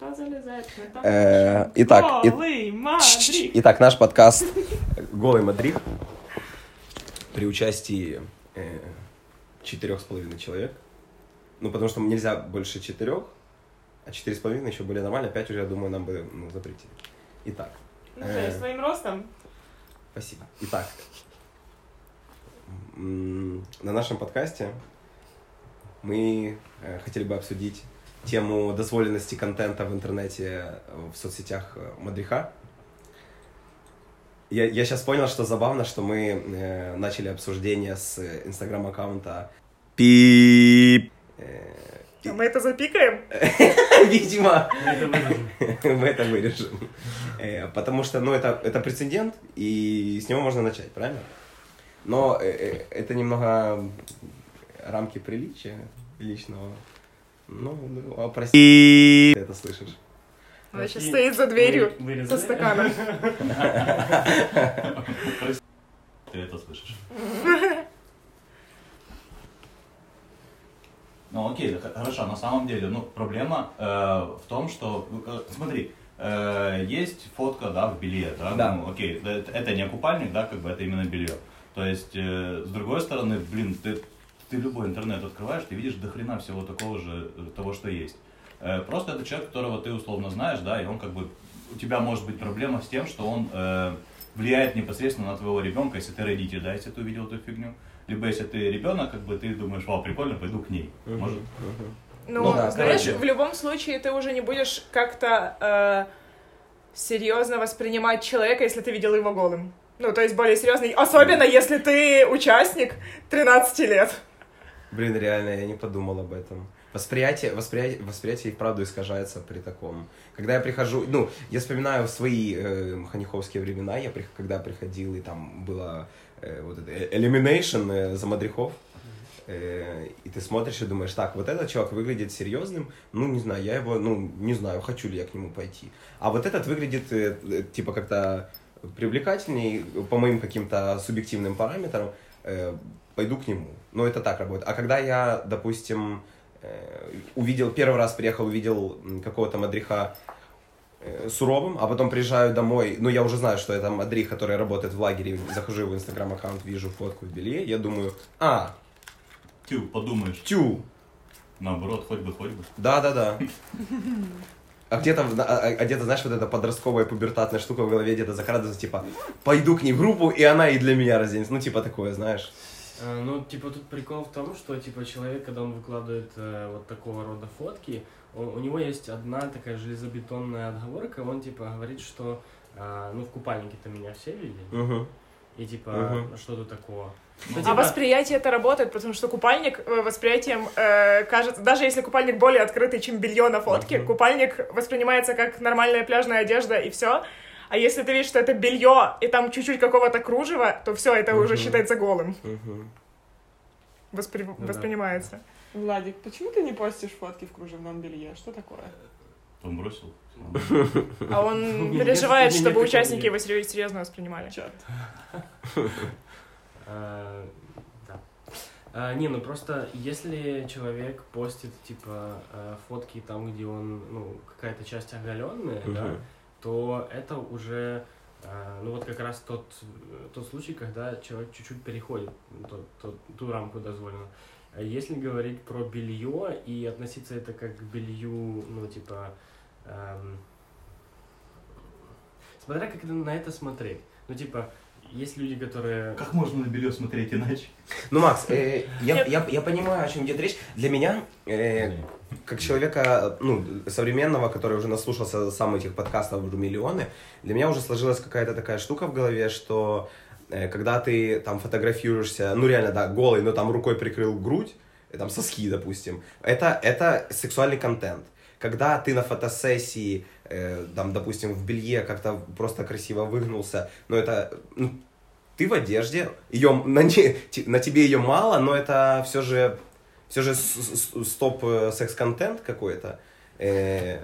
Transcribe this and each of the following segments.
Кто залезает? Там Э, итак, и- Голый Мадрид. Итак, наш подкаст «Голый Мадрид» при участии четырех с половиной человек. Ну, потому что нельзя больше четырех, а четыре с половиной еще более нормально, пять уже, я думаю, нам бы ну, запретили. Итак, Ну что, Э. своим ростом? спасибо. Итак, на нашем подкасте мы э, хотели бы обсудить тему дозволенности контента в интернете, э, в соцсетях э, Мадриха. Я, я сейчас понял, что забавно, что мы э, начали обсуждение с э, инстаграм-аккаунта Пип. Э, А мы это запикаем? Видимо, мы это вырежем. Потому что, ну, это, это прецедент, и с него можно начать, правильно? Но это немного рамки приличия личного. Ну, ну, а прости. Ты это слышишь. Она сейчас И стоит за дверью вы- со стаканом. Ты это слышишь. Ну окей, хорошо, на самом деле, ну, проблема э, в том, что, э, смотри, э, есть фотка, да, в белье, да, Да. ну, окей, это, это не купальник, да, как бы это именно белье. То есть, э, с другой стороны, блин, ты, ты любой интернет открываешь, ты видишь дохрена всего такого же, э, того, что есть. Э, просто это человек, которого ты условно знаешь, да, и он как бы, у тебя может быть проблема с тем, что он э, влияет непосредственно на твоего ребенка, если ты родитель, да, если ты увидел эту фигню. Либо если ты ребенок, как бы ты думаешь, вау, прикольно, пойду к ней. Может. Ну, Ну да, знаешь, короче. в любом случае ты уже не будешь как-то э, серьезно воспринимать человека, если ты видел его голым. Ну, то есть более серьезный. Особенно, если ты участник 13 лет. Блин, реально, я не подумал об этом. Восприятие, восприятие, восприятие и вправду искажается при таком. Когда я прихожу, ну, я вспоминаю свои э, ханиховские времена, я, когда приходил, и там было э, вот это э, elimination э, за мадрихов, э, и ты смотришь и думаешь, так, вот этот чувак выглядит серьезным, ну, не знаю, я его, ну, не знаю, хочу ли я к нему пойти. А вот этот выглядит, э, э, типа, как-то привлекательней по моим каким-то субъективным параметрам, э, пойду к нему. Но это так работает. А когда я, допустим, э, увидел, первый раз приехал, увидел какого-то мадриха э, суровым, а потом приезжаю домой, ну, я уже знаю, что это мадрих, который работает в лагере, захожу в инстаграм-аккаунт, вижу фотку в белье, я думаю, а, тю, подумаешь, тю, наоборот, хоть бы, хоть бы. да-да-да. А где-то, а, а где-то, знаешь, вот эта подростковая пубертатная штука в голове где-то закрадывается, типа, пойду к ней в группу, и она и для меня разденется. Ну, типа такое, знаешь. А, Ну, типа, тут прикол в том, что, типа, человек, когда он выкладывает э, вот такого рода фотки, он- у него есть одна такая железобетонная отговорка, он, типа, говорит, что, а, ну, в купальнике-то меня все видели, Мгм. и, типа, Мгм. «А что тут такого? Ну, Ну, А типа, восприятие это работает, потому что купальник э, восприятием э, кажется, даже если купальник более открытый, чем белье на фотке, Мгм. купальник воспринимается как нормальная пляжная одежда и все. А если ты видишь, что это белье и там чуть-чуть какого-то кружева, то все, это уже Мгм. считается голым. Мгм. Воспри- Ну да. Воспринимается. Владик, почему ты не постишь фотки в кружевном белье? Что такое? Потом бросил. А он Нет, переживает, чтобы участники его серьез- серьезно воспринимали. Чат. А, да. А, не, ну просто если человек постит типа э, фотки там, где он, ну, какая-то часть оголенная, да. То это уже, а, ну вот как раз тот, э, тот случай, когда человек чуть-чуть переходит тот- тот- ту рамку дозволено. А Если говорить про белье и относиться это как к белью, ну типа, эм, смотря как на это смотреть. Ну типа, есть люди, которые... Как можно на белье смотреть иначе? Ну, Макс, э, я, я, я понимаю, о чем идет речь. Для меня, э, как человека, ну, современного, который уже наслушался сам этих подкастов уже миллионы, для меня уже сложилась какая-то такая штука в голове, что э, когда ты там фотографируешься, ну, реально, да, голый, но там рукой прикрыл грудь, э, там соски, допустим, это, это сексуальный контент. Когда ты на фотосессии, э, там, допустим, в белье как-то просто красиво выгнулся, но это, ну, ты в одежде, ее, на, не- на тебе ее мало, но это все же, все же с- с- стоп э, какой-то. Э,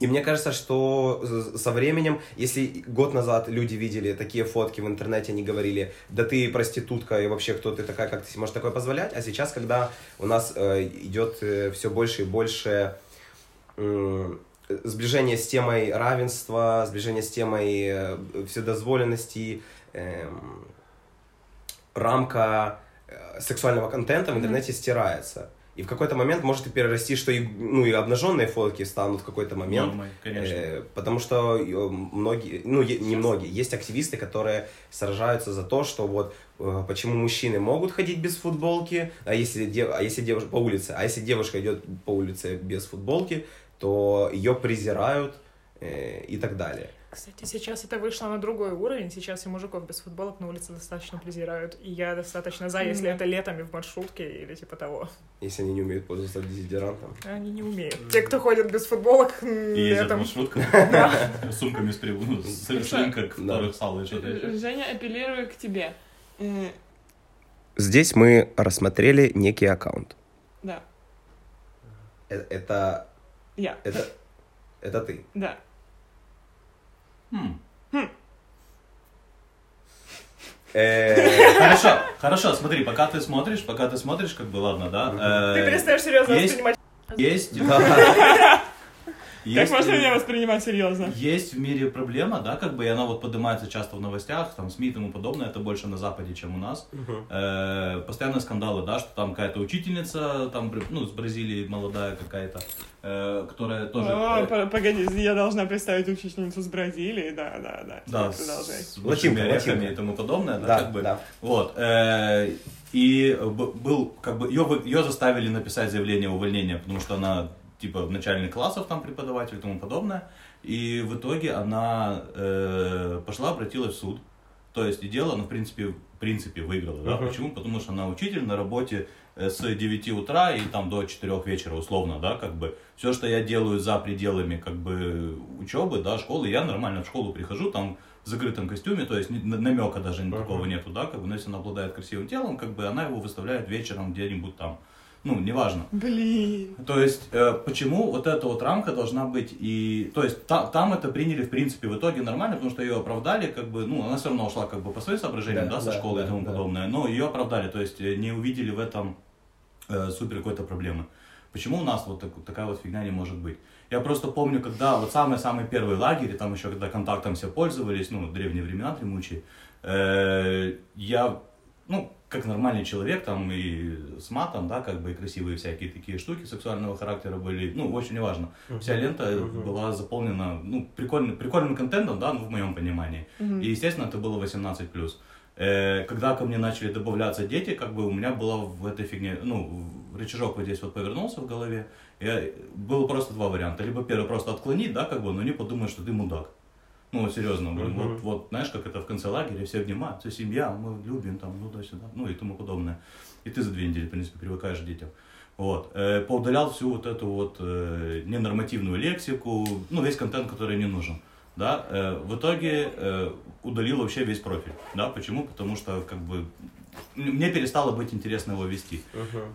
И мне кажется, что со временем, если год назад люди видели такие фотки в интернете, они говорили, да ты проститутка, и вообще кто ты такая, как ты можешь такое позволять, а сейчас, когда у нас э, идет все больше и больше сближение с темой равенства, сближение с темой э, вседозволенности, эм, рамка э, сексуального контента в интернете стирается. И в какой-то момент может и перерасти, что и, ну, и обнаженные фотки станут в какой-то момент. Нормой, конечно. Э, потому что э, многие, ну, е- не многие, есть активисты, которые сражаются за то, что вот э, почему мужчины могут ходить без футболки, а если, дев- а если девушка по улице, а если девушка идет по улице без футболки, то ее презирают э, и так далее. Кстати, сейчас это вышло на другой уровень. Сейчас и мужиков без футболок на улице достаточно презирают. И я достаточно за, если Мгм. это летом и в маршрутке или типа того. Если они не умеют пользоваться дезодорантом. Они не умеют. Те, кто ходят без футболок И ездят летом. маршрутками, с сумками с прив- с с рынка, в Да. которых сало и что-то еще. Женя, апеллирую к тебе. Э, Здесь мы рассмотрели некий аккаунт. Да, Э- Это, я, это, это ты. да. Хм. Э, Хорошо, хорошо, смотри, пока ты смотришь, пока ты смотришь, как бы, ладно, да? Ты э, перестаешь серьезно воспринимать. Есть, Как есть, можно меня воспринимать серьезно? есть в мире проблема, да, как бы, и она вот поднимается часто в новостях, там, СМИ и тому подобное, это больше на Западе, чем у нас. Мгм. Э, постоянно скандалы, да, что там какая-то учительница, там, ну, с Бразилии молодая какая-то, э, которая тоже... О, э, по- погоди, я должна представить учительницу с Бразилии, да, да, да. да, с большими Латинка, орехами и тому подобное, да, Да, как бы. да. Вот. э, И был, как бы, ее, ее заставили написать заявление о увольнении, потому что она, типа, начальник классов, там, преподаватель и тому подобное. И в итоге она э, пошла, обратилась в суд. То есть, и дело, она, в принципе, в принципе выиграла, да? Мгм. Почему? Потому что она учитель на работе э, с 9 утра и там до 4 вечера, условно, да, как бы. Все, что я делаю за пределами, как бы, учебы, да, школы, я нормально в школу прихожу, там, в закрытом костюме, то есть намека даже Мгм. такого нету, да, как бы, но если она обладает красивым телом, как бы, она его выставляет вечером где-нибудь там, ну, неважно. Блин. То есть, э, почему вот эта вот рамка должна быть и... То есть, та- там это приняли, в принципе, в итоге нормально, потому что ее оправдали, как бы, ну, она все равно ушла, как бы, по своим соображениям, Да, да, со да, школы да, и тому да. подобное, но ее оправдали, то есть, э, не увидели в этом э, супер какой-то проблемы. Почему у нас вот так- такая вот фигня не может быть? Я просто помню, когда вот самый-самый первый лагерь, там еще когда контактом все пользовались, ну, древние времена дремучие, э, я, ну, как нормальный человек, там и с матом, да, как бы и красивые всякие такие штуки сексуального характера были, ну, очень неважно. Вся лента Мгм. была заполнена, ну, прикольным, прикольным контентом, да, ну, в моем понимании. Мгм. И, естественно, это было 18+. Э, Когда ко мне начали добавляться дети, как бы у меня было в этой фигне, ну, рычажок вот здесь вот повернулся в голове. Я, было просто два варианта. Либо первый просто отклонить, да, как бы, но они подумают, что ты мудак. Ну, вот серьезно, блин, вот, вот, знаешь, как это в конце лагеря, все обнимают, все семья, мы любим, там, ну, да-сюда, ну, и тому подобное. И ты за две недели, в принципе, привыкаешь к детям. Вот. Э, поудалял всю вот эту вот э, ненормативную лексику, ну, весь контент, который не нужен. Да, Э, в итоге э, удалил вообще весь профиль. Да, почему? Потому что, как бы, мне перестало быть интересно его вести.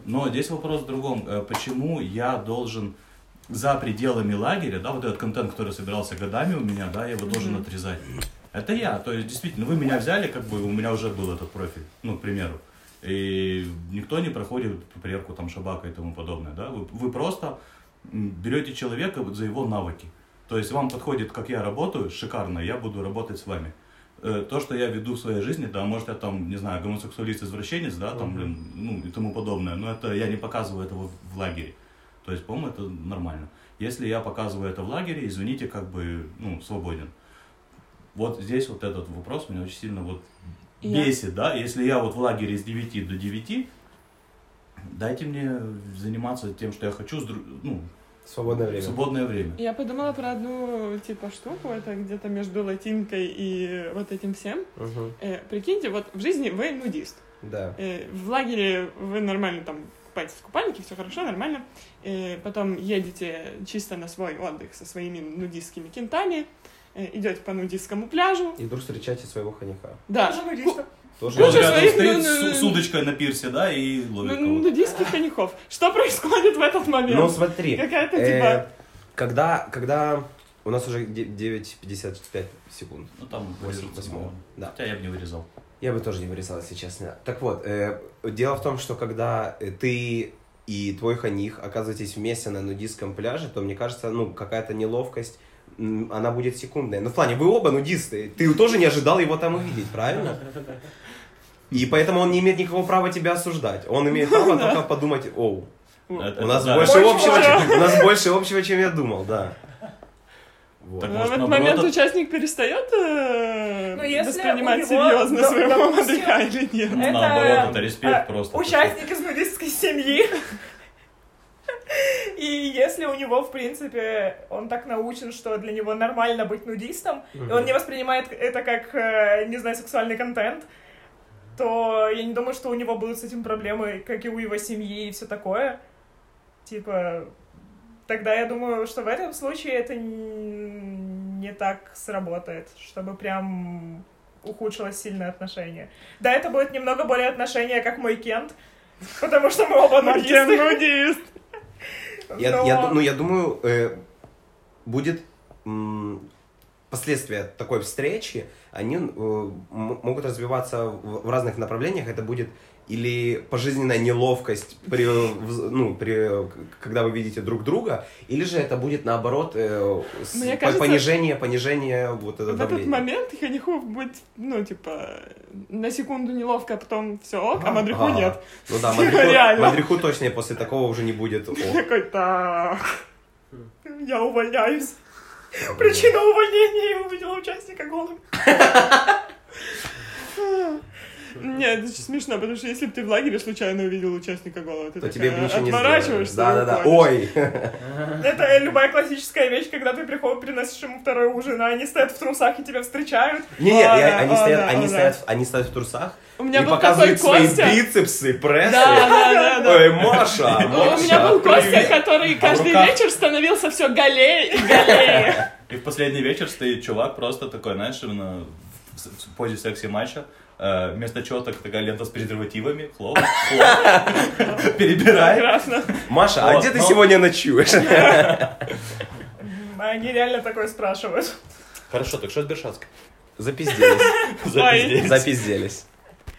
Но здесь вопрос в другом. Э, Почему я должен за пределами лагеря, да, вот этот контент, который собирался годами у меня, да, я его должен отрезать. Это я. То есть, действительно, вы меня взяли, как бы у меня уже был этот профиль, ну, к примеру. И никто не проходит проверку там шабака и тому подобное, да. Вы, вы просто берете человека вот за его навыки. То есть вам подходит, как я работаю, шикарно, я буду работать с вами. Э, То, что я веду в своей жизни, да, может, я там, не знаю, гомосексуалист, извращенец, да, там, блин, ну, и тому подобное, но это я не показываю этого в лагере. То есть, по-моему, это нормально. Если я показываю это в лагере, извините, как бы, ну, свободен. Вот здесь вот этот вопрос меня очень сильно вот Я- бесит, да, если я вот в лагере с 9 до 9, дайте мне заниматься тем, что я хочу, с дру- ну, Свободное время. свободное время. Я подумала про одну, типа, штуку, это где-то между латинкой и вот этим всем. Мгм. Э, прикиньте, вот в жизни вы нудист. Да. Э, в лагере вы нормально там купаетесь в купальнике, все хорошо, нормально. Э, потом едете чисто на свой отдых со своими нудистскими кентами, э, идете по нудистскому пляжу. И вдруг встречаете своего ханька. Да, Тоже Куча рядом своих, стоит ну, с, удочкой на пирсе, да, и ловит ну, кого-то. нудистских коньяков. Что происходит в этот момент? Ну, смотри. Какая-то, э, типа... Когда, когда у нас уже де- 9.55 секунд. Ну, там Восемь, 8 восьмого. Да. Хотя я бы не вырезал. Я бы тоже не вырезал, если честно. Так вот, э, дело в том, что когда э, ты и твой ханих оказываетесь вместе на нудистском пляже, то мне кажется, ну, какая-то неловкость, она будет секундная. Ну, в плане, вы оба нудисты, ты тоже не ожидал его там увидеть, правильно? И поэтому он не имеет никакого права тебя осуждать. Он имеет право только подумать, оу, Это- у нас больше общего, у нас больше общего, чем я думал, да. Вот. Так, Но может, в этот момент от- участник перестает э, Ну, если воспринимать него, серьезно да, своего допустим, мудрика или нет. Ну, наоборот, это респект а, просто. Участник из нудистской семьи. И если у него, в принципе, он так научен, что для него нормально быть нудистом, и он не воспринимает это как, э, не знаю, сексуальный контент, то я не думаю, что у него будут с этим проблемы, как и у его семьи и все такое. Типа, тогда я думаю, что в этом случае это не так сработает, чтобы прям ухудшилось сильное отношение. Да, это будет немного более отношение, как мой Кент, потому что мы оба нудисты. нудист. Я, Но- я ду- ну, я думаю, э, будет м, последствия такой встречи, они э, могут развиваться в, в разных направлениях. Это будет или пожизненная неловкость, при, ну, при, когда вы видите друг друга, или же это будет наоборот э, с- Мне по- кажется, понижение, понижение вот этого В этот давления. момент Ханиху будет, ну, типа, на секунду неловко, а потом все ок, а Ага, Мадриху ага. нет. Ну да, Мадриху. Мадриху точно после такого уже не будет. О. Такой, так. Я увольняюсь. Причина увольнения я увидела участника голым. Нет, это смешно, потому что если бы ты в лагере случайно увидел участника голого, ты То тебе бы ничего не отворачиваешься. Да, да, да. Ой. Это любая классическая вещь, когда ты приходишь, приносишь ему второй ужин, а они стоят в трусах и тебя встречают. Не, не, О, я- да, они стоят, они стоят, они стоят в трусах У меня и был такой показывают свои Костя. бицепсы, прессы. Да, да, да, да. Ой, Маша, У Маша, меня был Костя, привет. который каждый руках? вечер становился все галее и галее. И в последний вечер стоит чувак просто такой, знаешь, именно в позе секси-матча. Э, Вместо четок такая лента с презервативами, хлоп, хлоп, перебирай. Маша, а где ты сегодня ночуешь? Они реально такое спрашивают. Хорошо, так что с Бершатской? Запизделись. Запиздеть. Запизделись.